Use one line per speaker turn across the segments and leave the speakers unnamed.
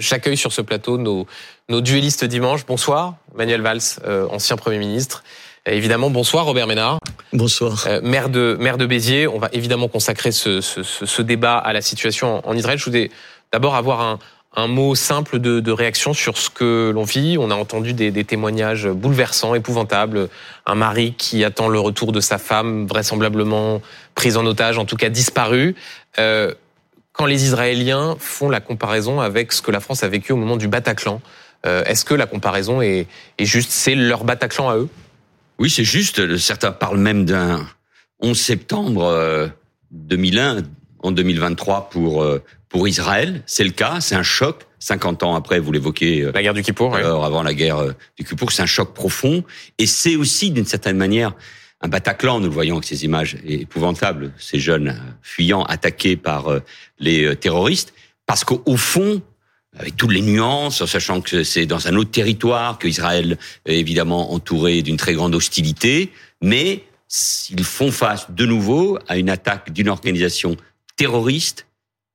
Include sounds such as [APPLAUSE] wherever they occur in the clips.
j'accueille sur ce plateau nos, nos duellistes dimanche. Bonsoir, Manuel Valls, ancien Premier ministre. évidemment, bonsoir, Robert Ménard.
Bonsoir.
maire, de, maire de Béziers. On va évidemment consacrer ce, ce, ce, débat à la situation en Israël. Je voudrais d'abord avoir un, un mot simple de, de, réaction sur ce que l'on vit. On a entendu des, des, témoignages bouleversants, épouvantables. Un mari qui attend le retour de sa femme, vraisemblablement prise en otage, en tout cas disparue. Euh, quand les Israéliens font la comparaison avec ce que la France a vécu au moment du Bataclan, euh, est-ce que la comparaison est, est juste? C'est leur Bataclan à eux?
Oui, c'est juste. Certains parlent même d'un 11 septembre 2001 euh, en 2023 pour euh, pour Israël, c'est le cas, c'est un choc. 50 ans après, vous l'évoquez.
La guerre du Kippour.
Alors, avant la guerre du Kippour, c'est un choc profond. Et c'est aussi, d'une certaine manière, un Bataclan. Nous le voyons avec ces images épouvantables, ces jeunes fuyants attaqués par les terroristes. Parce qu'au fond, avec toutes les nuances, en sachant que c'est dans un autre territoire, qu'Israël est évidemment entouré d'une très grande hostilité, mais ils font face de nouveau à une attaque d'une organisation terroriste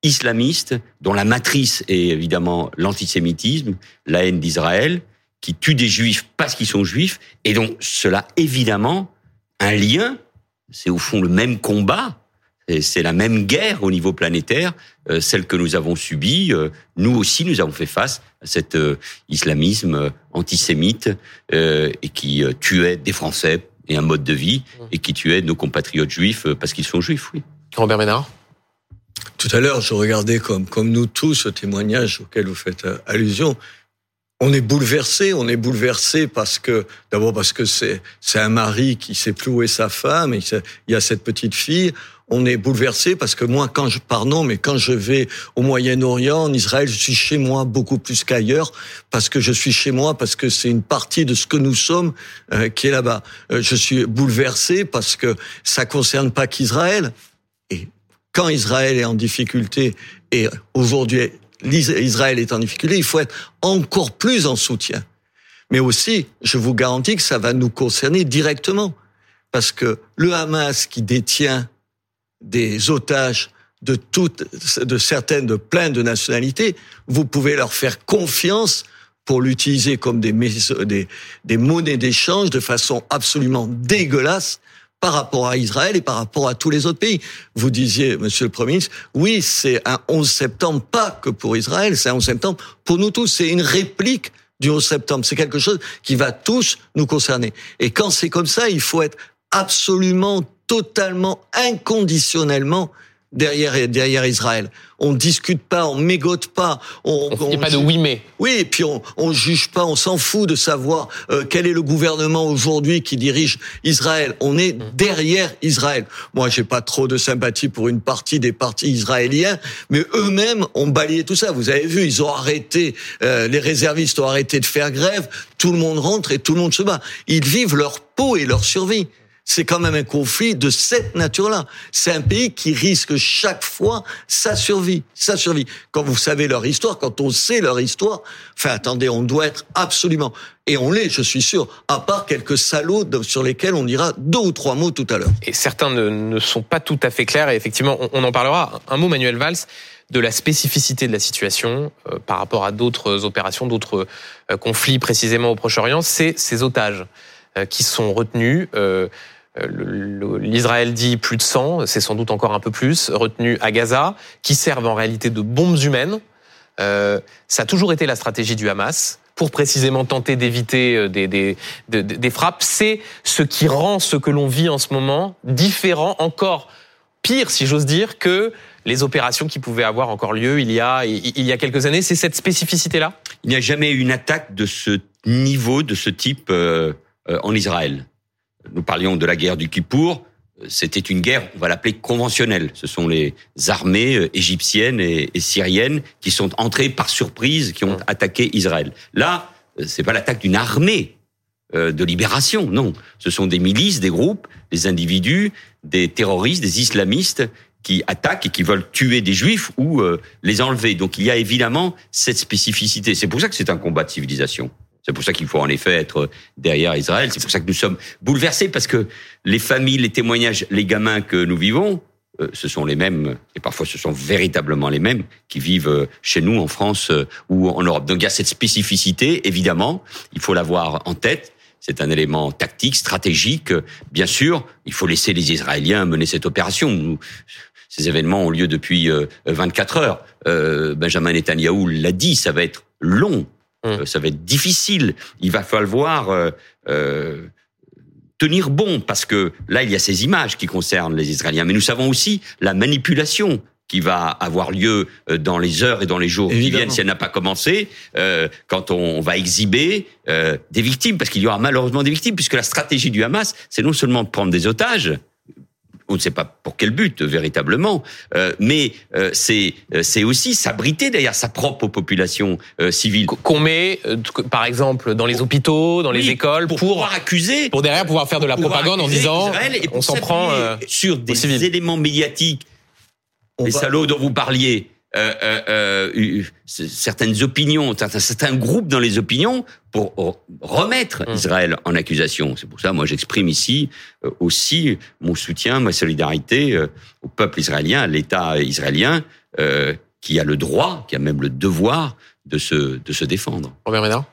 islamiste dont la matrice est évidemment l'antisémitisme, la haine d'Israël, qui tue des juifs parce qu'ils sont juifs, et donc cela évidemment un lien, c'est au fond le même combat, c'est la même guerre au niveau planétaire, euh, celle que nous avons subie. Euh, nous aussi, nous avons fait face à cet euh, islamisme antisémite et qui tuait des Français et un mode de vie, et qui tuait nos compatriotes juifs parce qu'ils sont juifs, oui.
Robert Ménard?
Tout à l'heure, je regardais comme, comme nous tous ce témoignage auquel vous faites allusion. On est bouleversé, on est bouleversé parce que d'abord parce que c'est c'est un mari qui sait plus où est sa femme et il y a cette petite fille. On est bouleversé parce que moi, quand je pardon, mais quand je vais au Moyen-Orient, en Israël, je suis chez moi beaucoup plus qu'ailleurs parce que je suis chez moi parce que c'est une partie de ce que nous sommes euh, qui est là-bas. Euh, je suis bouleversé parce que ça concerne pas qu'Israël. Et quand Israël est en difficulté, et aujourd'hui Israël est en difficulté, il faut être encore plus en soutien. Mais aussi, je vous garantis que ça va nous concerner directement. Parce que le Hamas qui détient des otages de toutes, de certaines, de plein de nationalités, vous pouvez leur faire confiance pour l'utiliser comme des, des, des monnaies d'échange de façon absolument dégueulasse par rapport à Israël et par rapport à tous les autres pays. Vous disiez, Monsieur le Premier ministre, oui, c'est un 11 septembre, pas que pour Israël, c'est un 11 septembre pour nous tous. C'est une réplique du 11 septembre. C'est quelque chose qui va tous nous concerner. Et quand c'est comme ça, il faut être absolument, totalement, inconditionnellement derrière derrière Israël. On discute pas, on mégote pas.
On, on, on pas de oui mais.
Oui, et puis on, on juge pas, on s'en fout de savoir euh, quel est le gouvernement aujourd'hui qui dirige Israël. On est mmh. derrière Israël. Moi, j'ai pas trop de sympathie pour une partie des partis israéliens, mais eux-mêmes ont balayé tout ça. Vous avez vu, ils ont arrêté, euh, les réservistes ont arrêté de faire grève. Tout le monde rentre et tout le monde se bat. Ils vivent leur peau et leur survie c'est quand même un conflit de cette nature-là. C'est un pays qui risque chaque fois sa survie, sa survie. Quand vous savez leur histoire, quand on sait leur histoire, enfin attendez, on doit être absolument, et on l'est, je suis sûr, à part quelques salauds sur lesquels on dira deux ou trois mots tout à l'heure.
Et certains ne, sont pas tout à fait clairs, et effectivement, on, en parlera. Un mot, Manuel Valls, de la spécificité de la situation euh, par rapport à d'autres opérations, d'autres euh, conflits précisément au Proche-Orient, c'est ces otages euh, qui sont retenus. Euh, L'Israël dit plus de 100, c'est sans doute encore un peu plus, retenus à Gaza, qui servent en réalité de bombes humaines. Euh, ça a toujours été la stratégie du Hamas pour précisément tenter d'éviter euh, des, des, des, frappes. C'est ce qui rend ce que l'on vit en ce moment différent, encore pire, si j'ose dire, que les opérations qui pouvaient avoir encore lieu il y a, il y a quelques années. C'est cette spécificité-là?
Il n'y a jamais eu une attaque de ce niveau, de ce type euh, en Israël nous parlions de la guerre du Kippour, c'était une guerre, on va l'appeler conventionnelle. Ce sont les armées euh, égyptiennes et, syriennes qui sont entrées par surprise, qui ont attaqué Israël. Là, euh, c'est pas l'attaque d'une armée euh, de libération, non. Ce sont des milices, des groupes, des individus, des terroristes, des islamistes qui attaquent et qui veulent tuer des juifs ou les enlever. Donc il y a évidemment cette spécificité. C'est pour ça que c'est un combat de civilisation. C'est pour ça qu'il faut en effet être derrière Israël. C'est pour ça que nous sommes bouleversés parce que les familles, les témoignages, les gamins que nous vivons, euh, ce sont les mêmes, et parfois ce sont véritablement les mêmes, qui vivent euh, chez nous, en France euh, ou en Europe. Donc il y a cette spécificité, évidemment, il faut l'avoir en tête. C'est un élément tactique, stratégique. Bien sûr, il faut laisser les Israéliens mener cette opération. Ces événements ont lieu depuis 24 heures. Benjamin Netanyahu l'a dit, ça va être long, hum. ça va être difficile. Il va falloir tenir bon, parce que là, il y a ces images qui concernent les Israéliens. Mais nous savons aussi la manipulation qui va avoir lieu euh, dans les heures et dans les jours qui viennent, si elle n'a pas commencé, euh, quand on va exhiber euh, des victimes, parce qu'il y aura malheureusement des victimes, puisque la stratégie du Hamas, c'est non seulement de prendre des otages, on ne sait pas pour quel but véritablement, euh, mais euh, c'est euh, c'est aussi s'abriter derrière sa propre population civile.
Qu'on met, par exemple, dans les hôpitaux, dans les écoles,
pour, pouvoir accuser,
pour derrière pouvoir faire de la propagande en disant, on s'en prend
sur des éléments médiatiques, les salauds dont vous parliez. Euh, euh, euh certaines opinions, certains, certains, groupes dans les opinions pour remettre mmh. Israël en accusation. C'est pour ça, moi, j'exprime ici euh, aussi mon soutien, ma solidarité au peuple israélien, à l'État israélien, qui a le droit, qui a même le devoir de se, de se défendre.
Robert Ménard?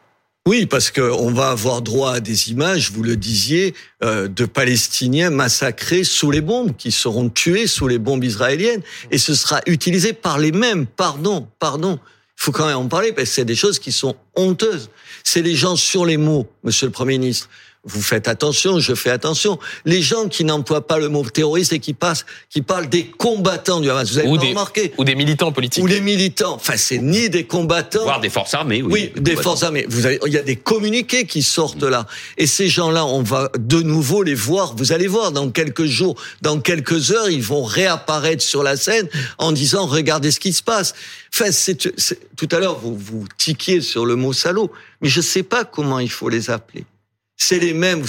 Oui, parce qu'on va avoir droit à des images, vous le disiez, euh, de Palestiniens massacrés sous les bombes, qui seront tués sous les bombes israéliennes, et ce sera utilisé par les mêmes. Pardon, pardon. Il faut quand même en parler parce que c'est des choses qui sont honteuses. C'est les gens sur les mots, Monsieur le Premier ministre vous faites attention, je fais attention. Les gens qui n'emploient pas le mot terroriste et qui passent, qui parlent des combattants du Hamas, vous avez
ou
pas
des,
remarqué
Ou des militants politiques.
Ou les militants. Enfin, c'est ni des combattants.
Voire des forces armées, oui.
Oui, des, forces armées. Vous avez, il y a des communiqués qui sortent là. Et ces gens-là, on va de nouveau les voir. Vous allez voir dans quelques jours, dans quelques heures, ils vont réapparaître sur la scène en disant, regardez ce qui se passe. Enfin, c'est, tout à l'heure, vous, vous tiquiez sur le mot salaud. Mais je sais pas comment il faut les appeler c'est les mêmes,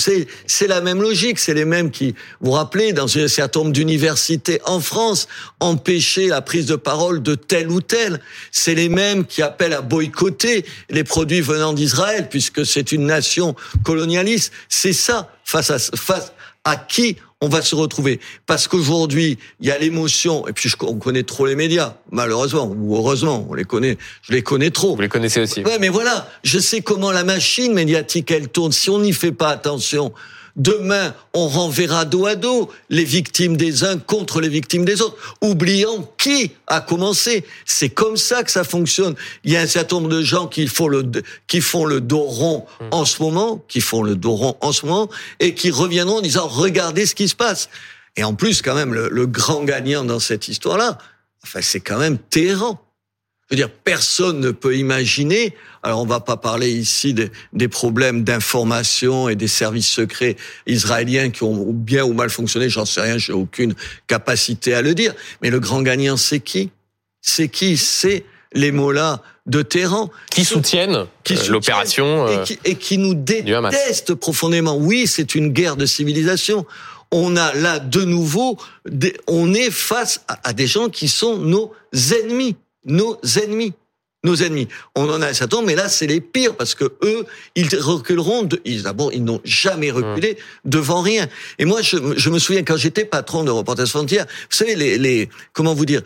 c'est la même logique, c'est les mêmes qui, vous vous rappelez, dans un certain nombre d'universités en France, empêcher la prise de parole de tel ou tel. C'est les mêmes qui appellent à boycotter les produits venant d'Israël, puisque c'est une nation colonialiste. C'est ça, face à, face à qui on va se retrouver. Parce qu'aujourd'hui, il y a l'émotion, et puis on connaît trop les médias, malheureusement, ou heureusement, on les connaît, je les connais trop.
Vous les connaissez aussi.
Ouais, mais voilà, je sais comment la machine médiatique, elle tourne. Si on n'y fait pas attention, Demain, on renverra dos à dos les victimes des uns contre les victimes des autres, oubliant qui a commencé. C'est comme ça que ça fonctionne. Il y a un certain nombre de gens qui font le, qui font le dos rond mmh. en ce moment, qui font le dos rond en ce moment, et qui reviendront en disant, regardez ce qui se passe. Et en plus, quand même, le, le grand gagnant dans cette histoire-là, enfin, c'est quand même Téhéran. Je veux dire, personne ne peut imaginer. Alors, on va pas parler ici des, des problèmes d'information et des services secrets israéliens qui ont bien ou mal fonctionné. J'en sais rien, j'ai aucune capacité à le dire. Mais le grand gagnant, c'est qui? C'est qui? C'est les mots-là de Téhéran.
Qui soutiennent, qui euh, l'opération
et, qui, et qui nous détestent profondément. Oui, c'est une guerre de civilisation on a là de nouveau, on est face à, des gens qui sont nos ennemis nos ennemis. Nos ennemis. On en a un certain nombre, mais là, c'est les pires parce que eux, ils reculeront. De, ils, d'abord, ils n'ont jamais reculé devant rien. Et moi, je, je me souviens quand j'étais patron de Reporters Frontières, vous savez, les, les comment vous dire,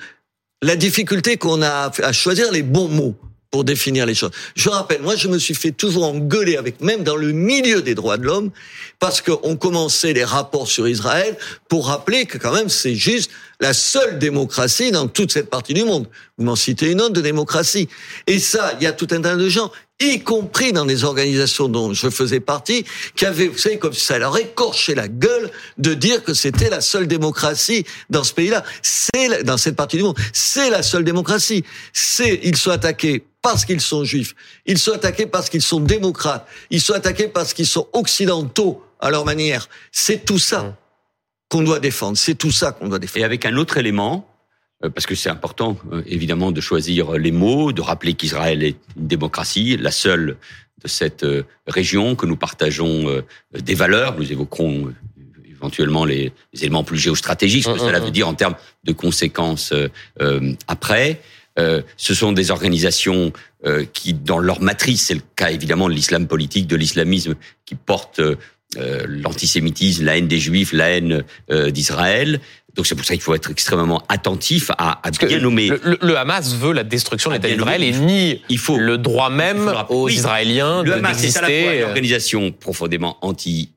la difficulté qu'on a à choisir les bons mots pour définir les choses. Je rappelle, moi, je me suis fait toujours engueuler avec, même dans le milieu des droits de l'homme, parce qu'on commençait les rapports sur Israël pour rappeler que quand même c'est juste la seule démocratie dans toute cette partie du monde. Vous m'en citez une autre de démocratie. Et ça, il y a tout un tas de gens, y compris dans des organisations dont je faisais partie, qui avaient, vous savez, comme ça leur écorché la gueule de dire que c'était la seule démocratie dans ce pays-là. C'est, dans cette partie du monde, c'est la seule démocratie. C'est, ils sont attaqués parce qu'ils sont juifs. Ils sont attaqués parce qu'ils sont démocrates. Ils sont attaqués parce qu'ils sont occidentaux à leur manière. C'est tout ça mmh. Qu'on doit défendre. C'est tout ça qu'on doit défendre.
Et avec un autre élément, euh, parce que c'est important, euh, évidemment, de choisir les mots, de rappeler qu'Israël est une démocratie, la seule de cette euh, région, que nous partageons des valeurs. Nous évoquerons éventuellement les, éléments plus géostratégiques, ce que mmh, cela mmh, veut dire en termes de conséquences après. Euh, ce sont des organisations euh, qui, dans leur matrice, c'est le cas évidemment de l'islam politique, de l'islamisme, qui portent euh, l'antisémitisme, la haine des juifs, la haine d'Israël. Donc c'est pour ça qu'il faut être extrêmement attentif à, à bien nommer.
Le, le, Hamas veut la destruction de l'État d'Israël et nie il faut, le droit même aux Israéliens
le
Hamas,
c'est à la fois une organisation profondément anti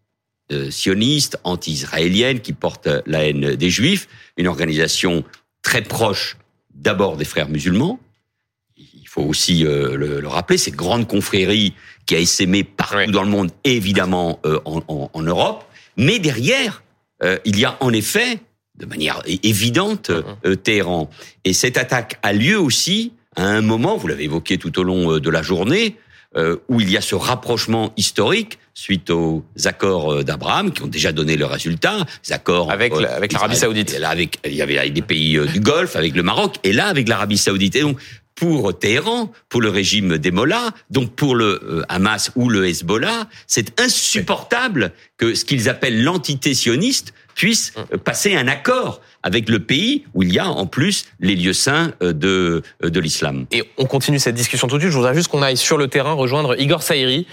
sioniste, anti-israélienne, qui porte la haine des juifs, une organisation très proche d'abord des frères musulmans. Il faut aussi euh, le, le, rappeler, cette grande confrérie qui a essaimé partout dans le monde, évidemment euh, en, en, en, Europe. Mais derrière, euh, il y a en effet, de manière évidente, uh-huh. Téhéran. Et cette attaque a lieu aussi à un moment, vous l'avez évoqué tout au long de la journée, où il y a ce rapprochement historique suite aux accords d'Abraham qui ont déjà donné le résultat, les accords
avec avec l'Arabie Saoudite.
Là, avec il y avait avec des pays du Golfe, avec le Maroc, et là avec l'Arabie Saoudite. Et donc pour Téhéran, pour le régime des Mollahs, donc pour le euh, Hamas ou le Hezbollah, c'est insupportable que ce qu'ils appellent l'entité sioniste puisse euh, passer un accord avec le pays où il y a en plus les lieux saints euh, de, de l'islam.
Et on continue cette discussion tout de suite. Je voudrais juste qu'on aille sur le terrain rejoindre Igor Saïri,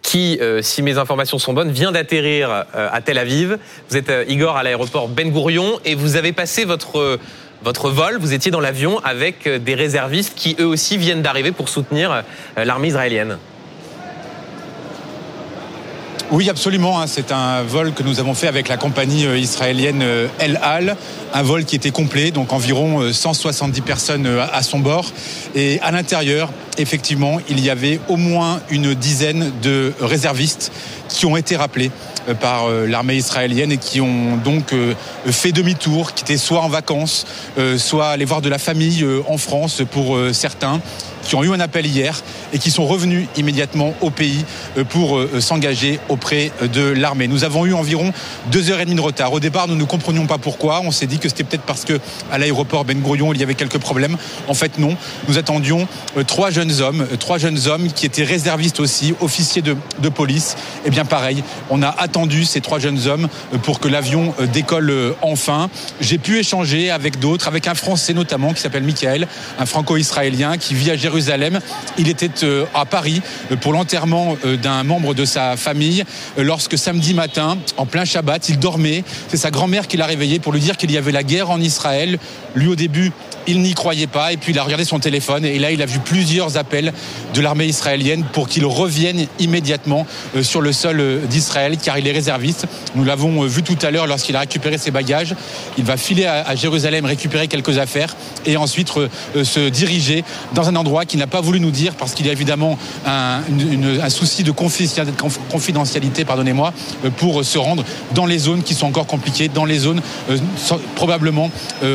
qui, si mes informations sont bonnes, vient d'atterrir à Tel Aviv. Vous êtes Igor à l'aéroport Ben Gourion et vous avez passé votre votre vol, vous étiez dans l'avion avec euh, des réservistes qui eux aussi viennent d'arriver pour soutenir euh, l'armée israélienne.
Oui, absolument. Hein. C'est un vol que nous avons fait avec la compagnie euh, israélienne El Al, un vol qui était complet, donc environ 170 personnes à son bord. Et à l'intérieur, effectivement, il y avait au moins une dizaine de réservistes qui ont été rappelés euh, par euh, l'armée israélienne et qui ont donc euh, fait demi-tour, qui étaient soit en vacances, soit allés voir de la famille en France pour certains qui ont eu un appel hier et qui sont revenus immédiatement au pays pour s'engager auprès de l'armée. Nous avons eu environ deux heures et demie de retard. Au départ, nous ne comprenions pas pourquoi. On s'est dit que c'était peut-être parce que à l'aéroport Ben Gurion il y avait quelques problèmes. En fait, non. Nous attendions trois jeunes hommes, trois jeunes hommes qui étaient réservistes aussi, officiers de, police. Et eh bien pareil, on a attendu ces trois jeunes hommes pour que l'avion euh, décolle euh, enfin. J'ai pu échanger avec d'autres, avec un Français notamment qui s'appelle Michael, un franco-israélien qui vit à Jérusalem. Il était euh, à Paris pour l'enterrement d'un membre de sa famille lorsque samedi matin, en plein Shabbat, il dormait. C'est sa grand-mère qui l'a réveillé pour lui dire qu'il y avait la guerre en Israël. Lui au début, il n'y croyait pas et puis il a regardé son téléphone et là il a vu plusieurs appels de l'armée israélienne pour qu'il revienne immédiatement sur le sol d'Israël car il est réserviste. Nous l'avons vu tout à l'heure lorsqu'il a récupéré ses bagages. Il va filer à Jérusalem récupérer quelques affaires et ensuite euh, se diriger dans un endroit qu'il n'a pas voulu nous dire parce qu'il y a évidemment un, un souci de confidentialité, pardonnez-moi, euh, pour se rendre dans les zones qui sont encore compliquées, dans les zones euh, probablement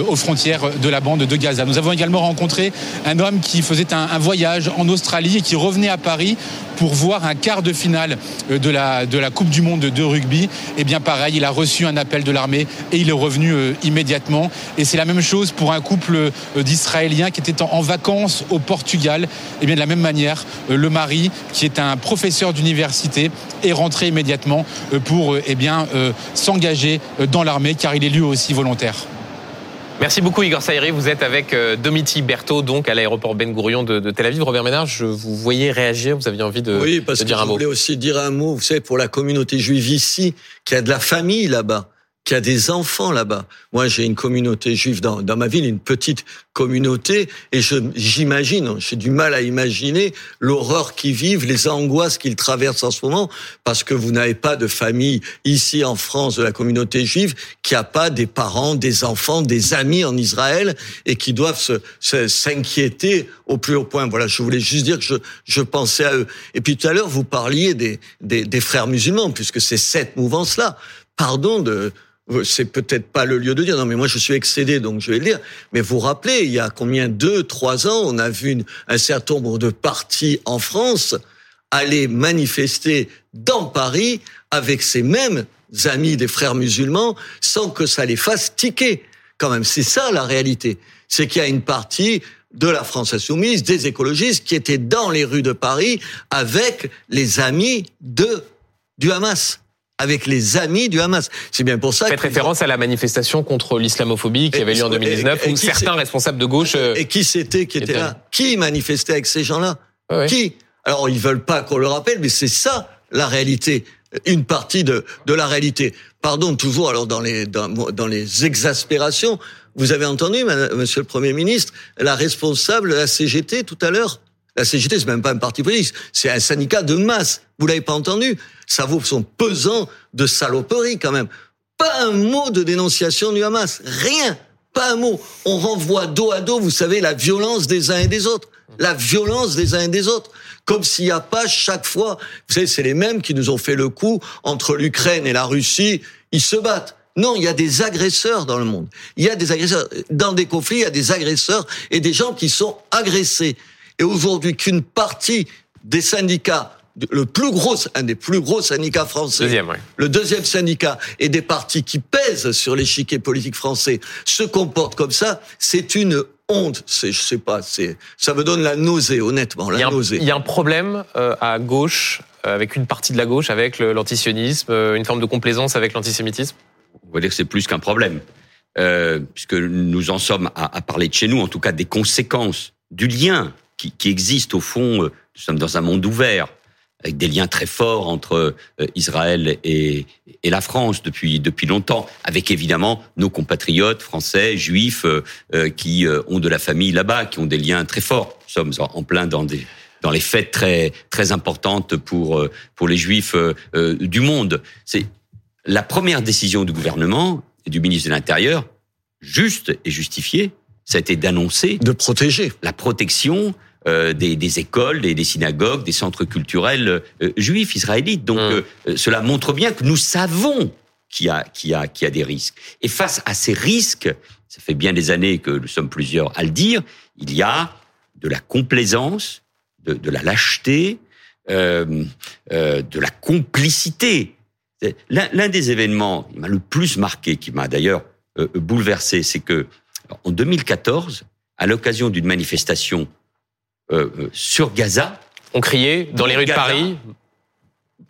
aux frontières de la bande de Gaza. Nous avons également rencontré un homme qui faisait un, voyage en Australie et qui revenait à Paris pour voir un quart de finale de la, de la Coupe du Monde de rugby. Et eh bien pareil, il a reçu un appel de l'armée et il est revenu immédiatement. Et c'est la même chose pour un couple euh, d'Israéliens qui étaient en vacances au Portugal. Et eh bien de la même manière, euh, le mari, qui est un professeur d'université, est rentré immédiatement euh, pour eh bien s'engager dans l'armée car il est lui aussi volontaire.
Merci beaucoup Igor Saïri. Vous êtes avec Domiti Berthaud, donc à l'aéroport Ben Gourion de, Tel Aviv. Robert Ménard, je vous voyais réagir. Vous aviez envie de,
oui, parce
de dire
que
un
je
mot.
voulais aussi dire un mot. Vous savez, pour la communauté juive ici, qui a de la famille là-bas qu'il y a des enfants là-bas. Moi, j'ai une communauté juive dans, ma ville, une petite communauté, et j'imagine, j'ai du mal à imaginer l'horreur qu'ils vivent, les angoisses qu'ils traversent en ce moment, parce que vous n'avez pas de famille ici en France de la communauté juive qui a pas des parents, des enfants, des amis en Israël et qui doivent se s'inquiéter au plus haut point. Voilà, je voulais juste dire que je, je pensais à eux. Et puis tout à l'heure, vous parliez des, des, des frères musulmans, puisque c'est cette mouvance-là. Pardon de c'est peut-être pas le lieu de dire, non mais moi je suis excédé donc je vais le dire, mais vous vous rappelez, il y a combien, deux, trois ans, on a vu un certain nombre de partis en France aller manifester dans Paris avec ces mêmes amis des frères musulmans sans que ça les fasse tiquer. Quand même, c'est ça la réalité. C'est qu'il y a une partie de la France insoumise, des écologistes, qui étaient dans les rues de Paris avec les amis de du Hamas avec les amis du Hamas. C'est bien pour ça.
Faites référence à la manifestation contre l'islamophobie qui avait lieu en 2019, où certains responsables de gauche.
Euh, et qui c'était qui était là Qui manifestait avec ces gens-là Qui Alors ils veulent pas qu'on le rappelle, mais c'est ça la réalité. une partie de, de la réalité. Pardon, toujours alors dans les dans, dans les exaspérations, vous avez entendu, Monsieur le Premier ministre, la responsable de la CGT tout à l'heure. La CGT, c'est même pas un parti politique, c'est un syndicat de masse. Vous l'avez pas entendu? Ça vaut son pesant de saloperie quand même. Pas un mot de dénonciation du Hamas, rien, pas un mot. On renvoie dos à dos, vous savez, la violence des uns et des autres, la violence des uns et des autres comme s'il n'y a pas chaque fois, vous savez, c'est les mêmes qui nous ont fait le coup entre l'Ukraine et la Russie, ils se battent. Non, il y a des agresseurs dans le monde. Il y a des agresseurs. Dans des conflits, il y a des agresseurs et des gens qui sont agressés. Et aujourd'hui, qu'une partie des syndicats le plus gros, un des plus gros syndicats français, le deuxième syndicat, et des partis qui pèsent sur l'échiquier politique français se comportent comme ça, c'est une honte. C'est, je sais pas, c'est, ça me donne la nausée, honnêtement, la nausée.
Il y a un problème euh, à gauche, euh, avec une partie de la gauche, avec l'antisionisme, euh, une forme de complaisance avec l'antisémitisme?
On va dire que c'est plus qu'un problème, puisque nous en sommes à, à parler de chez nous, en tout cas des conséquences du lien qui, qui existe au fond. Nous sommes dans un monde ouvert avec des liens très forts entre euh, Israël et, et, la France depuis depuis longtemps, avec évidemment nos compatriotes français, juifs, euh, euh, qui ont de la famille là-bas, qui ont des liens très forts. Nous sommes en plein dans des dans les fêtes très très importantes pour pour les juifs du monde. C'est la première décision du gouvernement et du ministre de l'Intérieur, juste et justifiée, ça a été d'annoncer
de protéger
la protection euh, des, des, écoles, des, des, synagogues, des centres culturels euh, juifs israélites. Donc hum. euh, cela montre bien que nous savons qu'il y a, qu'il y a, qu'il y a des risques. Et face à ces risques, ça fait bien des années que nous sommes plusieurs à le dire, il y a de la complaisance, de, de la lâcheté, euh, de la complicité. L'un des événements qui m'a le plus marqué, qui m'a d'ailleurs bouleversé, c'est que en 2014, à l'occasion d'une manifestation euh, euh, sur Gaza.
On criait dans les rues de Paris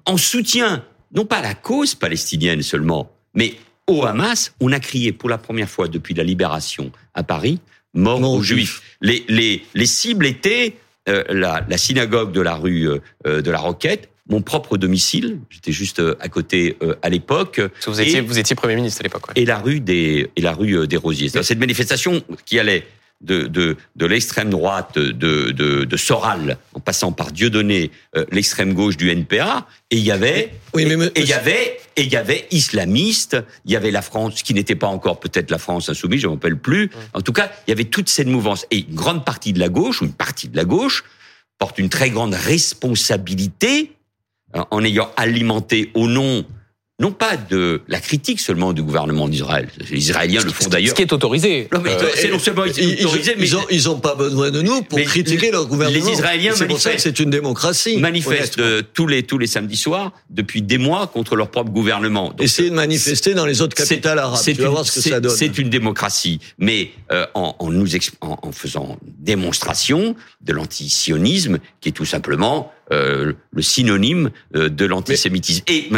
en soutien, non pas à la cause palestinienne seulement, mais au Hamas. On a crié pour la première fois depuis la libération à Paris mort aux Juifs. Les, les, les cibles étaient euh, la, la, synagogue de la rue de la Roquette, mon propre domicile, j'étais juste à côté à l'époque.
Vous étiez, vous étiez premier ministre à l'époque.
Et la rue des et la rue des Rosiers. Cette manifestation qui allait de, de, de l'extrême droite de, de, de, Soral, en passant par Dieudonné, euh, l'extrême gauche du NPA, et il y avait, oui, mais et il y avait, et il y avait islamistes, il y avait la France, qui n'était pas encore peut-être la France insoumise, je ne m'appelle plus. En tout cas, il y avait toute cette mouvance. Et une grande partie de la gauche, ou une partie de la gauche, porte une très grande responsabilité en ayant alimenté au nom non pas de la critique seulement du gouvernement d'Israël. Les Israéliens le font d'ailleurs.
Ce qui est autorisé.
Non, mais euh, c'est non seulement autorisé,
mais ils ont, pas besoin de nous pour critiquer leur gouvernement.
Les Israéliens manifestent.
C'est une démocratie.
Manifestent euh, tous les tous les samedis soirs depuis des mois contre leur propre gouvernement.
Donc, Essayez de manifester dans les autres capitales arabes. Tu vas voir ce que ça donne.
C'est une démocratie, mais euh, en, en, nous en, en faisant démonstration de l'antisionisme, qui est tout simplement euh, le synonyme euh, de l'antisémitisme. Et,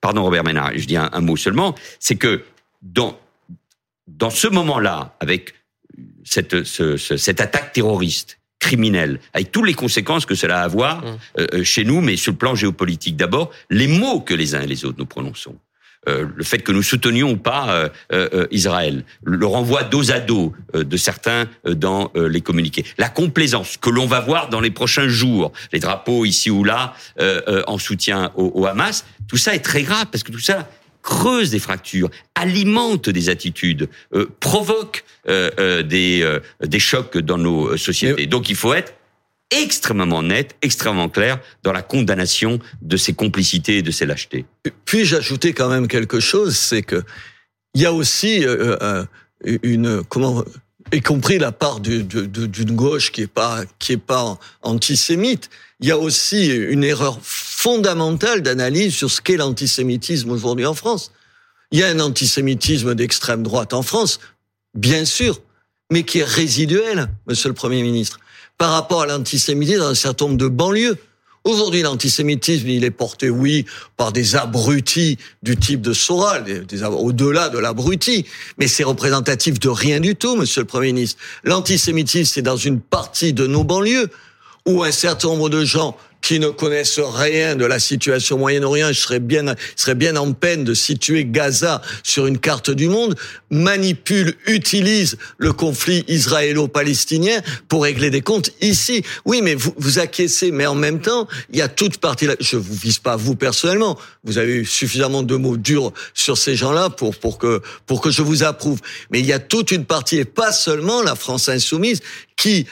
pardon Robert Ménard, je dis un, mot seulement, c'est que dans, dans ce moment-là, avec cette, ce, cette attaque terroriste, criminelle, avec toutes les conséquences que cela a à avoir mmh. euh, chez nous, mais sur le plan géopolitique d'abord, les mots que les uns et les autres nous prononçons. Euh, le fait que nous soutenions ou pas euh, euh, Israël, le renvoi dos à dos de certains dans les communiqués, la complaisance que l'on va voir dans les prochains jours, les drapeaux ici ou là en soutien au, Hamas, tout ça est très grave parce que tout ça creuse des fractures, alimente des attitudes, provoque des, des chocs dans nos sociétés. Donc il faut être extrêmement net, extrêmement clair dans la condamnation de ces complicités et de ces lâchetés.
Puis-je ajouter quand même quelque chose, c'est que il y a aussi euh, euh, une comment y compris la part d'une gauche qui est pas qui est pas antisémite, il y a aussi une erreur fondamentale d'analyse sur ce qu'est l'antisémitisme aujourd'hui en France. Il y a un antisémitisme d'extrême droite en France, bien sûr, mais qui est résiduel, monsieur le Premier ministre par rapport à l'antisémitisme dans un certain nombre de banlieues. Aujourd'hui, l'antisémitisme, il est porté, oui, par des abrutis du type de Soral, au-delà de l'abruti, mais c'est représentatif de rien du tout, monsieur le Premier ministre. L'antisémitisme, c'est dans une partie de nos banlieues où un certain nombre de gens qui ne connaissent rien de la situation au Moyen-Orient, je serais bien, serais bien en peine de situer Gaza sur une carte du monde, manipulent, utilisent le conflit israélo-palestinien pour régler des comptes ici. Oui, mais vous, vous acquiescez, mais en même temps, il y a toute partie, je vous vise pas vous personnellement, vous avez eu suffisamment de mots durs sur ces gens-là pour, pour que, pour que je vous approuve. Mais il y a toute une partie, et pas seulement la France insoumise, qui,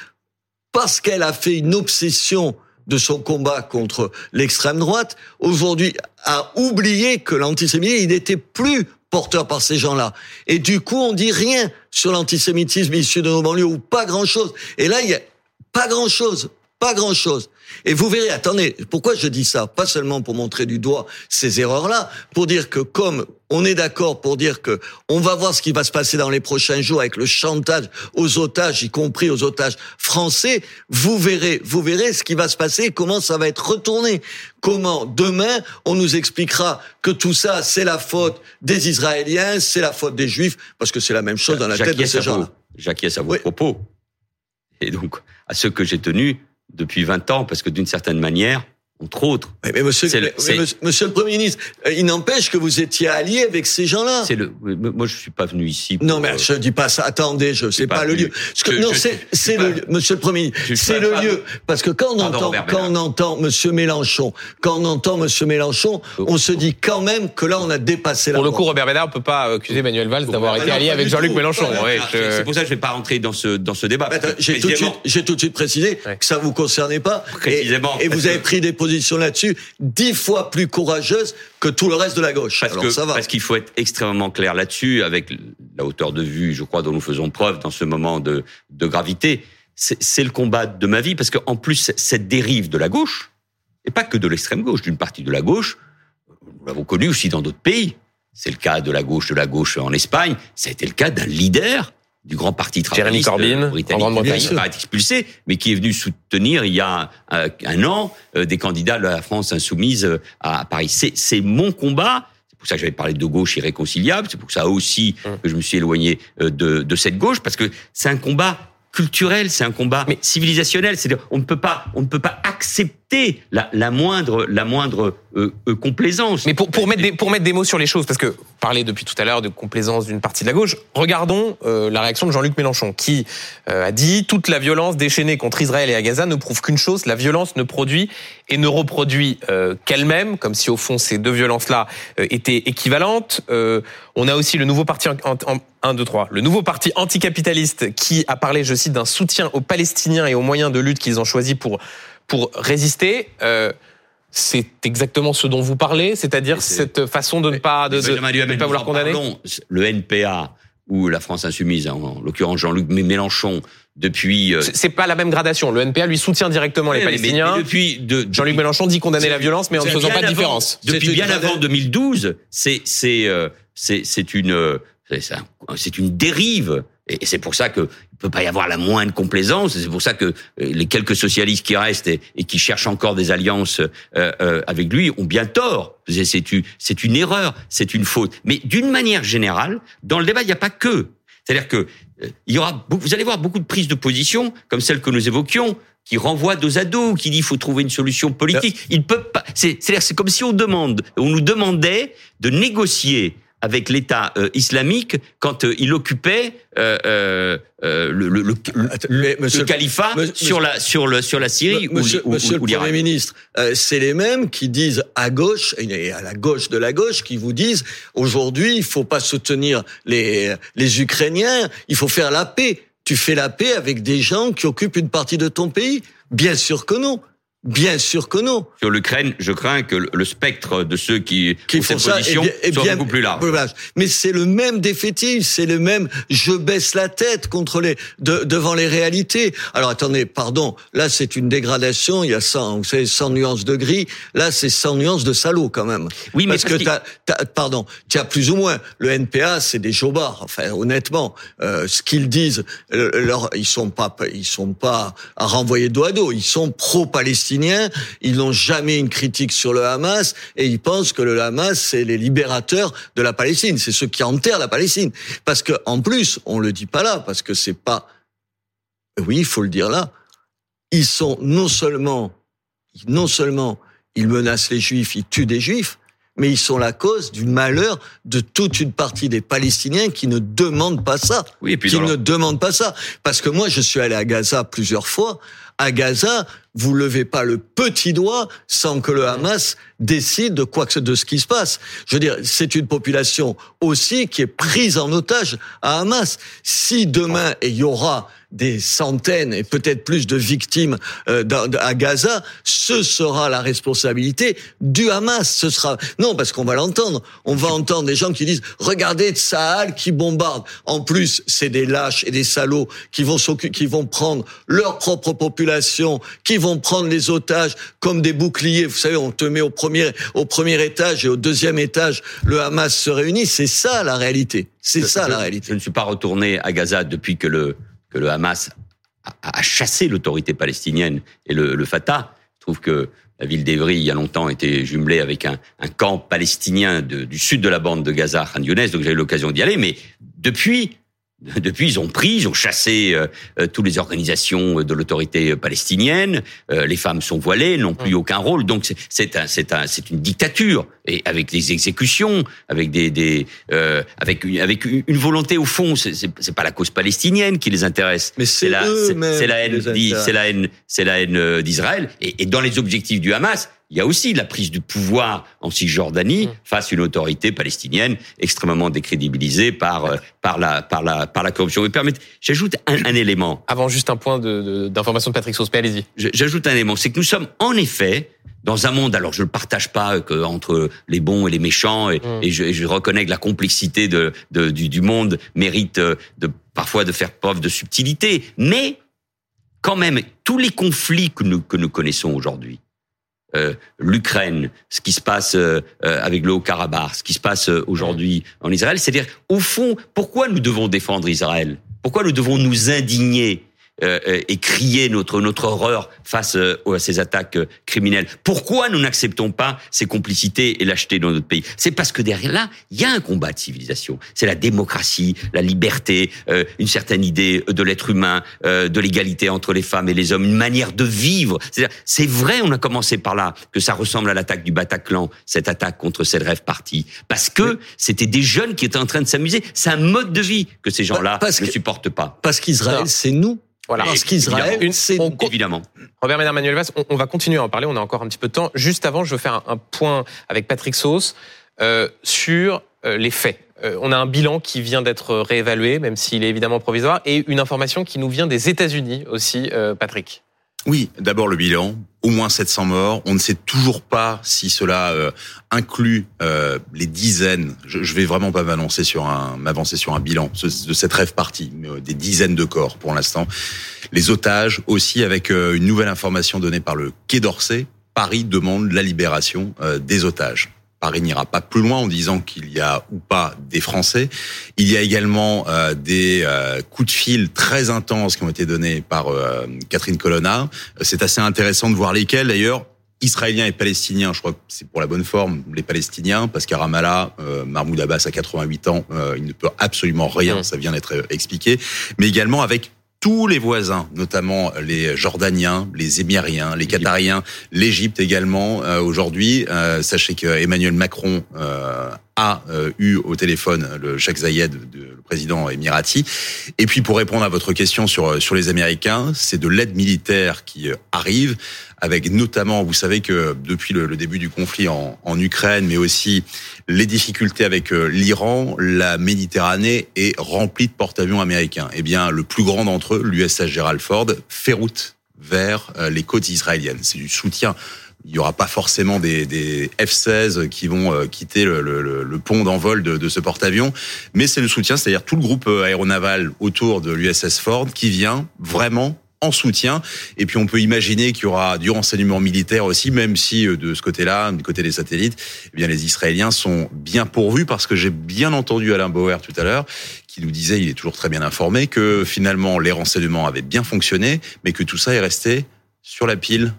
parce qu'elle a fait une obsession de son combat contre l'extrême droite, aujourd'hui a oublié que l'antisémitisme, il n'était plus porteur par ces gens-là. Et du coup, on dit rien sur l'antisémitisme issu de nos banlieues, ou pas grand-chose. Et là, il y a pas grand-chose, pas grand-chose. Et vous verrez, attendez, pourquoi je dis ça? Pas seulement pour montrer du doigt ces erreurs-là, pour dire que comme on est d'accord pour dire que on va voir ce qui va se passer dans les prochains jours avec le chantage aux otages, y compris aux otages français, vous verrez, vous verrez ce qui va se passer, comment ça va être retourné. Comment demain on nous expliquera que tout ça c'est la faute des Israéliens, c'est la faute des Juifs, parce que c'est la même chose dans la tête de ces gens-là.
J'acquiesce à vos propos. Et donc, à ceux que j'ai tenus, depuis 20 ans, parce que d'une certaine manière, entre autres.
Mais, monsieur, le, monsieur, le Premier ministre, euh, il n'empêche que vous étiez allié avec ces gens-là.
C'est le. Moi, je suis pas venu ici.
non, mais je dis pas ça. Attendez, je sais pas, pas, le lieu. non, c'est c'est le. Monsieur le Premier ministre, c'est le lieu. Parce que quand on entend, quand on entend Monsieur Mélenchon, quand on entend Monsieur Mélenchon, oh. on se dit quand même que là, on a dépassé la.
Pour le coup, Robert Bédard, on peut pas accuser Manuel Valls d'avoir été allié avec Jean-Luc Mélenchon.
C'est pour ça que je vais pas rentrer dans ce dans ce débat.
J'ai tout de suite, j'ai tout de suite précisé que ça vous concernait pas.
Précisément.
Et vous avez pris des positions là-dessus dix fois plus courageuse que tout le reste de la gauche.
Parce
que,
ça va. Parce qu'il faut être extrêmement clair là-dessus, avec la hauteur de vue, je crois, dont nous faisons preuve dans ce moment de, de gravité. C'est le combat de ma vie, parce qu'en plus, cette dérive de la gauche, et pas que de l'extrême gauche, d'une partie de la gauche, nous l'avons connu aussi dans d'autres pays. C'est le cas de la gauche de la gauche en Espagne. Ça a été le cas d'un leader du grand parti travailliste
Corbyn, britannique,
qui a été expulsé, mais qui est venu soutenir il y a un, an euh, des candidats de la France insoumise euh, à Paris. C'est mon combat. C'est pour ça que j'avais parlé de gauche irréconciliable. C'est pour ça aussi hum. que je me suis éloigné euh, de, de cette gauche, parce que c'est un combat culturel, c'est un combat mais civilisationnel. C'est on ne peut pas, on ne peut pas accepter la, moindre, la moindre euh, euh, complaisance.
Mais pour, pour mettre des, pour mettre des mots sur les choses, parce que parler depuis tout à l'heure de complaisance d'une partie de la gauche, regardons euh, la réaction de Jean-Luc Mélenchon, qui a dit toute la violence déchaînée contre Israël et à Gaza ne prouve qu'une chose la violence ne produit et ne reproduit qu'elle-même, comme si au fond ces deux violences-là étaient équivalentes. on a aussi le nouveau parti en, en, 1, 2, 3. Le nouveau parti anticapitaliste qui a parlé, je cite, d'un soutien aux Palestiniens et aux moyens de lutte qu'ils ont choisi pour, pour résister. Euh, c'est exactement ce dont vous parlez, c'est-à-dire cette façon de ne pas, de, de, pas vouloir condamner
Le NPA ou la France insoumise, en l'occurrence Jean-Luc Mélenchon, depuis.
Euh, c'est pas la même gradation. Le NPA lui soutient directement les Palestiniens. depuis de, Jean-Luc Mélenchon dit condamner la violence, mais en ne faisant pas de différence.
Depuis bien avant 2012, c'est c'est euh, c'est c'est une c'est une dérive. Et c'est pour ça que il peut pas y avoir la moindre complaisance. C'est pour ça que euh, les quelques socialistes qui restent et, qui cherchent encore des alliances euh, euh, avec lui ont bien tort. C'est une, c'est une erreur, c'est une faute. Mais d'une manière générale, dans le débat, il n'y a pas que. C'est-à-dire que il y aura, vous allez voir beaucoup de prises de position, comme celle que nous évoquions, qui renvoie dos à dos, qui dit il faut trouver une solution politique. Il peut pas. C'est-à-dire c'est comme si on demande, on nous demandait de négocier avec l'État euh, islamique quand euh, il occupait euh, euh le, le, le, le califat sur la sur le sur la Syrie
monsieur, ou, monsieur le Premier ministre, c'est les mêmes qui disent à gauche et à la gauche de la gauche qui vous disent aujourd'hui il faut pas soutenir les les Ukrainiens, il faut faire la paix. Tu fais la paix avec des gens qui occupent une partie de ton pays? Bien sûr que non. Bien sûr que non.
Sur l'Ukraine, je crains que le spectre de ceux qui, qui font cette position soit beaucoup plus large.
Mais c'est le même défaitisme, c'est le même je baisse la tête contre les devant les réalités. Alors attendez, pardon, là c'est une dégradation, il y a 100, vous savez, 100 nuances de gris, là c'est 100 nuances de salaud quand même.
Oui,
mais parce, que t'as, pardon, tu as plus ou moins le NPA, c'est des jobards. Enfin, honnêtement, euh, ce qu'ils disent, leur, ils sont pas, ils sont pas à renvoyer dos à dos, ils sont pro-palestiniens ils n'ont jamais une critique sur le Hamas et ils pensent que le Hamas c'est les libérateurs de la Palestine, c'est ceux qui enterrent la Palestine. Parce que en plus, on le dit pas là parce que c'est pas oui, il faut le dire là. Ils sont non seulement non seulement ils menacent les juifs, ils tuent des juifs, mais ils sont la cause du malheur de toute une partie des Palestiniens qui ne demandent pas ça.
Oui, et puis
qui ne demandent pas ça. Parce que moi, je suis allé à Gaza plusieurs fois. À Gaza, vous levez pas le petit doigt sans que le Hamas décide de quoi que ce- de ce qui se passe. Je veux dire, c'est une population aussi qui est prise en otage à Hamas. Si demain et il y aura des centaines et peut-être plus de victimes euh, à Gaza, ce sera la responsabilité du Hamas. Ce sera non parce qu'on va l'entendre. On va entendre des gens qui disent regardez Tsahal qui bombarde. En plus, c'est des lâches et des salauds qui vont qui vont prendre leur propre population, qui vont prendre les otages comme des boucliers. Vous savez, on te met au premier au premier étage et au deuxième étage, le Hamas se réunit. C'est ça la réalité. C'est ça
je,
la réalité.
Je ne suis pas retourné à Gaza depuis que le, que le Hamas a, a chassé l'autorité palestinienne et le, le Fatah. Je trouve que la ville d'Evry, il y a longtemps, était jumelée avec un, un camp palestinien de- du sud de la bande de Gaza, Khan Younes, donc j'ai eu l'occasion d'y aller. Mais depuis, [LAUGHS] depuis, ils ont pris, ils ont chassé euh, euh, toutes les organisations de l'autorité palestinienne. Euh, les femmes sont voilées, elles n'ont plus aucun rôle. Donc c'est- un, c'est un, c'est une dictature et avec des exécutions, avec des, des euh, avec une, avec une volonté au fond. C'est pas la cause palestinienne qui les intéresse.
Mais c'est
la, c'est la haine, c'est la haine, c'est la haine d'Israël. Et, et dans les objectifs du Hamas, il y a aussi la prise du pouvoir en Cisjordanie
Mm.
face à une autorité palestinienne extrêmement décrédibilisée par euh, par la par la par la corruption. Permettez, j'ajoute un, un élément.
Avant, juste un point de- de- d'information de, Patrick mais allez-y.
J'ajoute un élément, c'est que nous sommes en effet dans un monde, alors je ne le partage pas que entre les bons et les méchants, et,
Mm.
et je, et je reconnais que la complexité de, de- du, du monde mérite euh, de parfois de faire preuve de subtilité, mais quand même, tous les conflits que nous, que nous connaissons aujourd'hui, euh, l'Ukraine, ce qui se passe euh, euh, avec le Haut-Karabakh, ce qui se passe aujourd'hui en Israël, c'est-à-dire, au fond, pourquoi nous devons défendre Israël? Pourquoi nous devons nous indigner et crier notre notre horreur face euh, à ces attaques euh, criminelles. Pourquoi nous n'acceptons pas ces complicités et lâchetés dans notre pays? C'est parce que derrière là, il y a un combat de civilisation. C'est la démocratie, la liberté, euh, une certaine idée de l'être humain, euh, de l'égalité entre les femmes et les hommes, une manière de vivre. C'est vrai, on a commencé par là que ça ressemble à l'attaque du Bataclan, cette attaque contre cette rêve partie, parce que c'était des jeunes qui étaient en train de s'amuser. C'est un mode de vie que ces gens-là ne supportent pas.
Parce qu'Israël, c'est nous.
Voilà.
Parce qu'Israël, c'est.
Évidemment.
Robert Ménard, Manuel Valls, on, on va continuer à en parler, on a encore un petit peu de temps. Juste avant, je veux faire un, un point avec Patrick Sauce euh, sur euh, les faits. Euh, on a un bilan qui vient d'être réévalué, même s'il est évidemment provisoire, et une information qui nous vient des États-Unis aussi, euh, Patrick.
Oui, d'abord le bilan, au moins 700 morts. On ne sait toujours pas si cela euh, inclut euh, les dizaines. Je, je vais vraiment pas m'avancer sur un m'avancer sur un bilan de cette rêve partie, euh, des dizaines de corps pour l'instant. Les otages aussi avec euh, une nouvelle information donnée par le Quai d'Orsay. Paris demande la libération euh, des otages. Paris n'ira pas plus loin en disant qu'il y a ou pas des Français. Il y a également euh, des euh, coups de fil très intenses qui ont été donnés par euh, Catherine Colonna. C'est assez intéressant de voir lesquels d'ailleurs. Israéliens et Palestiniens, je crois que c'est pour la bonne forme, les Palestiniens, parce qu'à Ramallah, euh, Mahmoud Abbas a 88 ans, euh, il ne peut absolument rien,
Mm.
ça vient d'être euh, expliqué, mais également avec tous les voisins, notamment les Jordaniens, les Émiriens, les Qatariens, l'Égypte également. Euh, Aujourd'hui, euh, sachez que Emmanuel Macron euh, a euh, eu au téléphone le Sheikh Zayed, le président émirati. Et puis pour répondre à votre question sur sur les Américains, c'est de l'aide militaire qui euh, arrive, avec notamment, vous savez que depuis le, début du conflit en, Ukraine, mais aussi les difficultés avec euh, l'Iran, la Méditerranée est remplie de porte-avions américains. Eh bien, le plus grand d'entre eux, l'USS Gerald Ford, fait route vers euh, les côtes israéliennes. C'est du soutien. Il n'y aura pas forcément des, des F-16 qui vont euh, quitter le, pont d'envol de, de ce porte-avions, mais c'est le soutien, c'est-à-dire tout le groupe aéronaval autour de l'USS Ford qui vient vraiment en soutien. Et puis on peut imaginer qu'il y aura du renseignement militaire aussi, même si euh, de ce côté-là, du côté des satellites, eh bien les Israéliens sont bien pourvus parce que j'ai bien entendu Alain Bauer tout à l'heure qui nous disait, il est toujours très bien informé, que finalement les renseignements avaient bien fonctionné, mais que tout ça est resté sur la pile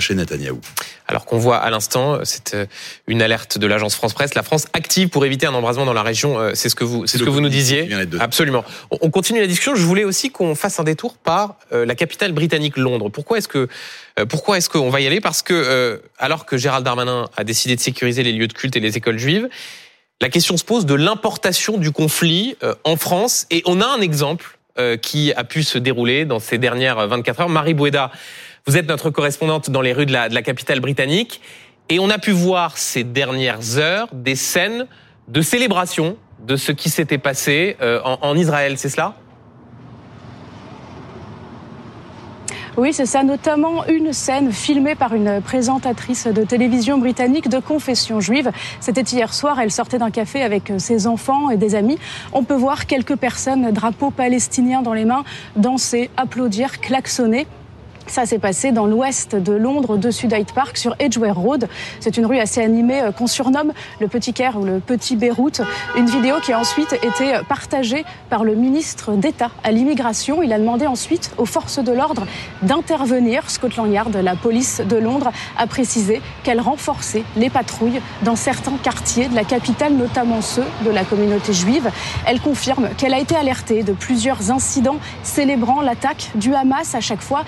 chez Netanyahou.
Alors qu'on voit à l'instant, c'est euh, une alerte de l'agence France Presse, la France active pour éviter un embrasement dans la région. Euh, c'est ce que vous, c'est ce que vous nous disiez. Absolument. On continue la discussion. Je voulais aussi qu'on fasse un détour par euh, la capitale britannique, Londres. Pourquoi est-ce que pourquoi est-ce qu'on va y aller? Parce que alors que Gérald Darmanin a décidé de sécuriser les lieux de culte et les écoles juives, la question se pose de l'importation du conflit en France. Et on a un exemple qui a pu se dérouler dans ces dernières 24 heures. Marie Boueda vous êtes notre correspondante dans les rues de la, capitale britannique et on a pu voir ces dernières heures des scènes de célébration de ce qui s'était passé euh, en, en Israël, c'est cela?
Oui, c'est ça, notamment une scène filmée par une présentatrice de télévision britannique de confession juive. C'était hier soir, elle sortait d'un café avec ses enfants et des amis. On peut voir quelques personnes, drapeaux palestiniens dans les mains, danser, applaudir, klaxonner. Ça s'est passé dans l'ouest de Londres, au-dessus d'Hyde Park, sur Edgware Road. C'est une rue assez animée euh, qu'on surnomme le Petit Caire ou le Petit Beyrouth. Une vidéo qui a ensuite été partagée par le ministre d'État à l'immigration. Il a demandé ensuite aux forces de l'ordre d'intervenir. Scotland Yard, la police de Londres, a précisé qu'elle renforçait les patrouilles dans certains quartiers de la capitale, notamment ceux de la communauté juive. Elle confirme qu'elle a été alertée de plusieurs incidents célébrant l'attaque du Hamas à chaque fois.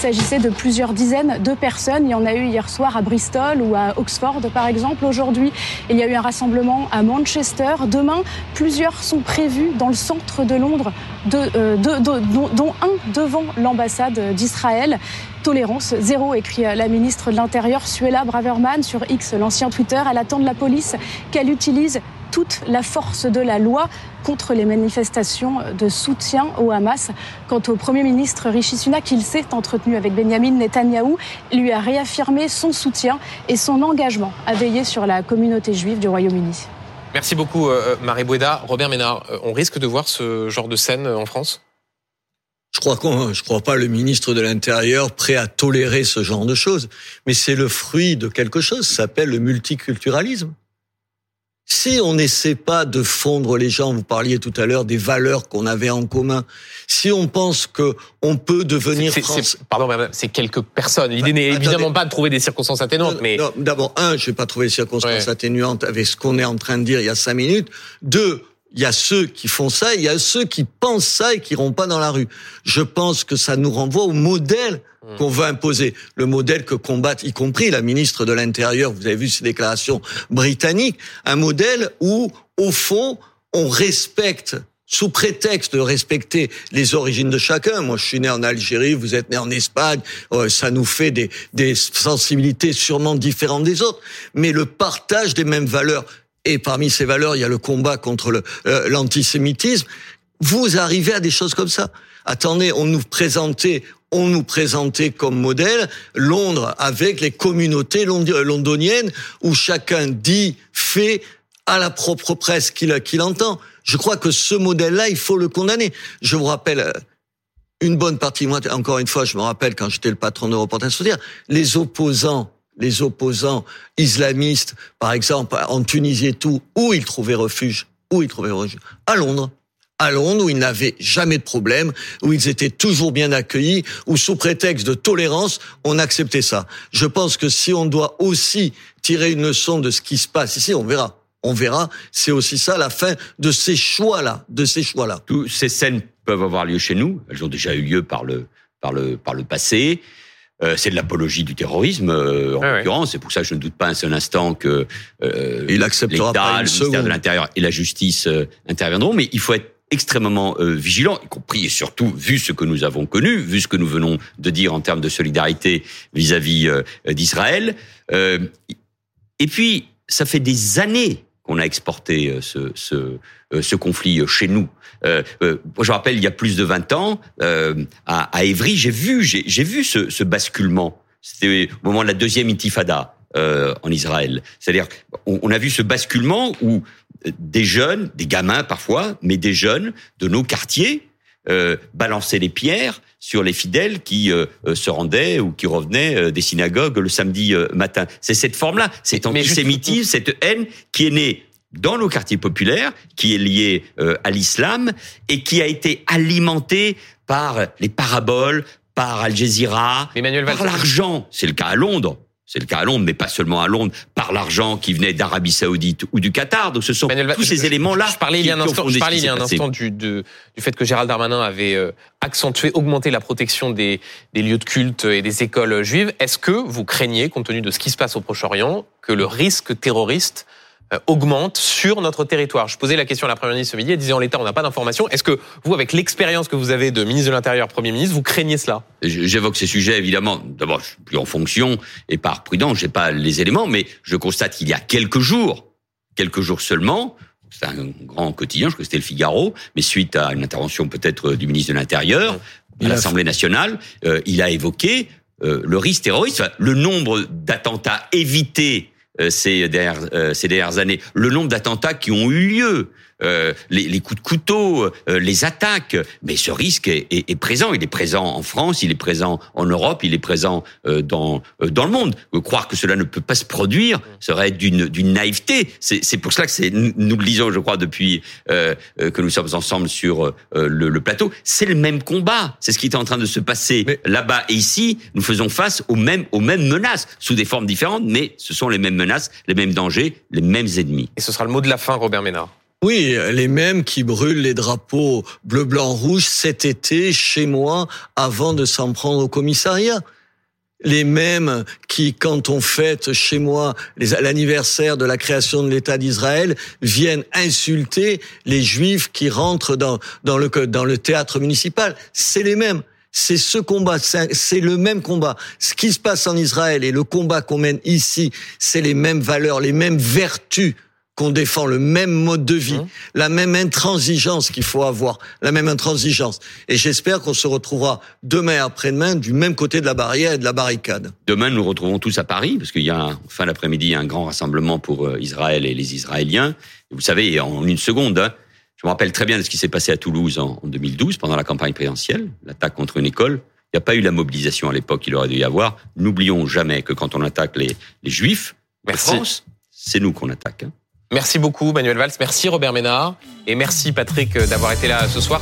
S'agissait de plusieurs dizaines de personnes. Il y en a eu hier soir à Bristol ou à Oxford, par exemple. Aujourd'hui, il y a eu un rassemblement à Manchester. Demain, plusieurs sont prévus dans le centre de Londres, euh, dont un devant l'ambassade d'Israël. Tolérance zéro, écrit la ministre de l'Intérieur, Suella Braverman, sur X, l'ancien Twitter. Elle attend de la police qu'elle utilise toute la force de la loi contre les manifestations de soutien au Hamas. Quant au Premier ministre Rishi Sunak, il s'est entretenu avec Benjamin Netanyahou, lui a réaffirmé son soutien et son engagement à veiller sur la communauté juive du Royaume-Uni.
Merci beaucoup euh, Marie Boueda. Robert Ménard, euh, on risque de voir ce genre de scène en France?
Je crois qu'on, je crois pas le ministre de l'Intérieur prêt à tolérer ce genre de choses. Mais c'est le fruit de quelque chose. Ça s'appelle le multiculturalisme. Si on n'essaie pas de fondre les gens, vous parliez tout à l'heure des valeurs qu'on avait en commun. Si on pense que on peut devenir
français, pardon, c'est quelques personnes. L'idée n'est évidemment pas de trouver des circonstances atténuantes, mais
d'abord un, je vais pas trouver des circonstances atténuantes avec ce qu'on est en train de dire il y a cinq minutes. Deux, il y a ceux qui font ça, il y a ceux qui pensent ça et qui iront pas dans la rue. Je pense que ça nous renvoie au modèle mmh. qu'on veut imposer, le modèle que combattent, y compris la ministre de l'Intérieur, vous avez vu ses déclarations britanniques, un modèle où, au fond, on respecte sous prétexte de respecter les origines de chacun. Moi, je suis né en Algérie, vous êtes né en Espagne, euh, ça nous fait des, des sensibilités sûrement différentes des autres, mais le partage des mêmes valeurs, et parmi ces valeurs, il y a le combat contre euh, l'antisémitisme. Vous arrivez à des choses comme ça. Attendez, on nous présentait, on nous présentait comme modèle Londres avec les communautés londoniennes où chacun dit, fait à la propre presse qu'il entend. Je crois que ce modèle-là, il faut le condamner. Je vous rappelle euh, une bonne partie, moi, encore une fois, je me rappelle quand j'étais le patron de Reporters dire les opposants les opposants islamistes, par exemple, en Tunisie et tout, où ils trouvaient refuge Où ils trouvaient refuge? À Londres. À Londres, où ils n'avaient jamais de problème, où ils étaient toujours bien accueillis, où sous prétexte de tolérance, on acceptait ça. Je pense que si on doit aussi tirer une leçon de ce qui se passe ici, on verra. On verra. C'est aussi ça la fin de ces choix-là, de ces choix-là.
Toutes ces scènes peuvent avoir lieu chez nous. Elles ont déjà eu lieu par le par le par le passé. Euh, c'est de l'apologie du terrorisme euh, en l'occurrence. C'est pour ça que je ne doute pas un seul instant que
euh, il acceptera
le ministère de l'Intérieur et la Justice euh, interviendront. Mais il faut être extrêmement vigilant, y compris et surtout vu ce que nous avons connu, vu ce que nous venons de dire en termes de solidarité vis-à-vis d'Israël. et puis, ça fait des années qu'on a exporté ce, ce, ce conflit chez nous. Euh, euh, je rappelle, il y a plus de 20 ans, euh, à, Évry, j'ai vu, j'ai vu ce, basculement. C'était au moment de la deuxième intifada euh, en Israël. C'est-à-dire, on, on, a vu ce basculement où des jeunes, des gamins parfois, mais des jeunes de nos quartiers euh, balançaient les pierres sur les fidèles qui euh, se rendaient ou qui revenaient des synagogues le samedi matin. C'est cette forme-là, cet antisémitisme, cette haine qui est née dans nos quartiers populaires, qui est lié euh, à l'islam et qui a été alimenté par les paraboles, par Al Jazeera,
Emmanuel
par l'argent. C'est le cas à Londres. C'est le cas à Londres, mais pas seulement à Londres, par l'argent qui venait d'Arabie Saoudite ou du Qatar. Donc ce sont tous ces éléments-là.
Je parlais il y a un instant, je parlais il y a un instant du, de- du fait que Gérald Darmanin avait euh, accentué, augmenté la protection des, des lieux de culte et des écoles juives. Est-ce que vous craignez, compte tenu de ce qui se passe au Proche-Orient, que le risque terroriste augmente sur notre territoire Je posais la question à la Première ministre ce midi, elle disait en l'état, on n'a pas d'informations. Est-ce que vous, avec l'expérience que vous avez de ministre de l'Intérieur, Premier ministre, vous craignez cela?
J'évoque ces sujets évidemment. D'abord, je suis plus en fonction et par prudence. J'ai pas les éléments, mais je constate qu'il y a quelques jours, quelques jours seulement, c'est un grand quotidien, je crois que c'était le Figaro, mais suite à une intervention peut-être du ministre de l'Intérieur à l'Assemblée nationale, euh, il a évoqué euh, le risque terroriste, enfin, le nombre d'attentats évités euh, ces dernières, euh, ces dernières années, le nombre d'attentats qui ont eu lieu, euh, les, les coups de couteau, euh, les attaques. Mais ce risque est, est- est présent. Il est présent en France, il est présent en Europe, il est présent euh, dans euh, dans le monde. Croire que cela ne peut pas se produire serait d'une d'une naïveté. C'est pour cela que c'est nous le lisons, je crois, depuis euh, euh, que nous sommes ensemble sur euh, le, le plateau. C'est le même combat. C'est ce qui est en train de se passer
Mais-
là-bas et ici. Nous faisons face aux mêmes aux mêmes menaces sous des formes différentes, mais ce sont les mêmes menaces, les mêmes dangers, les mêmes ennemis.
Et ce sera le mot de la fin, Robert Ménard.
Oui, les mêmes qui brûlent les drapeaux bleu, blanc, rouge cet été chez moi avant de s'en prendre au commissariat. Les mêmes qui, quand on fête chez moi l'anniversaire de la création de l'État d'Israël, viennent insulter les Juifs qui rentrent dans, dans, le, théâtre municipal. C'est les mêmes. C'est ce combat, c'est le même combat. Ce qui se passe en Israël et le combat qu'on mène ici, c'est les mêmes valeurs, les mêmes vertus qu'on défend, le même mode de vie,
Mmh.
la même intransigeance qu'il faut avoir, la même intransigeance. Et j'espère qu'on se retrouvera demain et après-demain du même côté de la barrière et de la barricade.
Demain, nous nous retrouvons tous à Paris, parce qu'il y a fin d'après-midi un grand rassemblement pour euh, Israël et les Israéliens. Et vous savez, en une seconde, hein, je me rappelle très bien de ce qui s'est passé à Toulouse en, en 2012, pendant la campagne présidentielle, l'attaque contre une école. Il n'y a pas eu la mobilisation à l'époque qu'il aurait dû y avoir. N'oublions jamais que quand on attaque les, les Juifs
Merci.
France, c'est nous qu'on attaque. hein.
Merci beaucoup, Manuel Valls. Merci, Robert Ménard. Et merci, Patrick, d'avoir été là ce soir.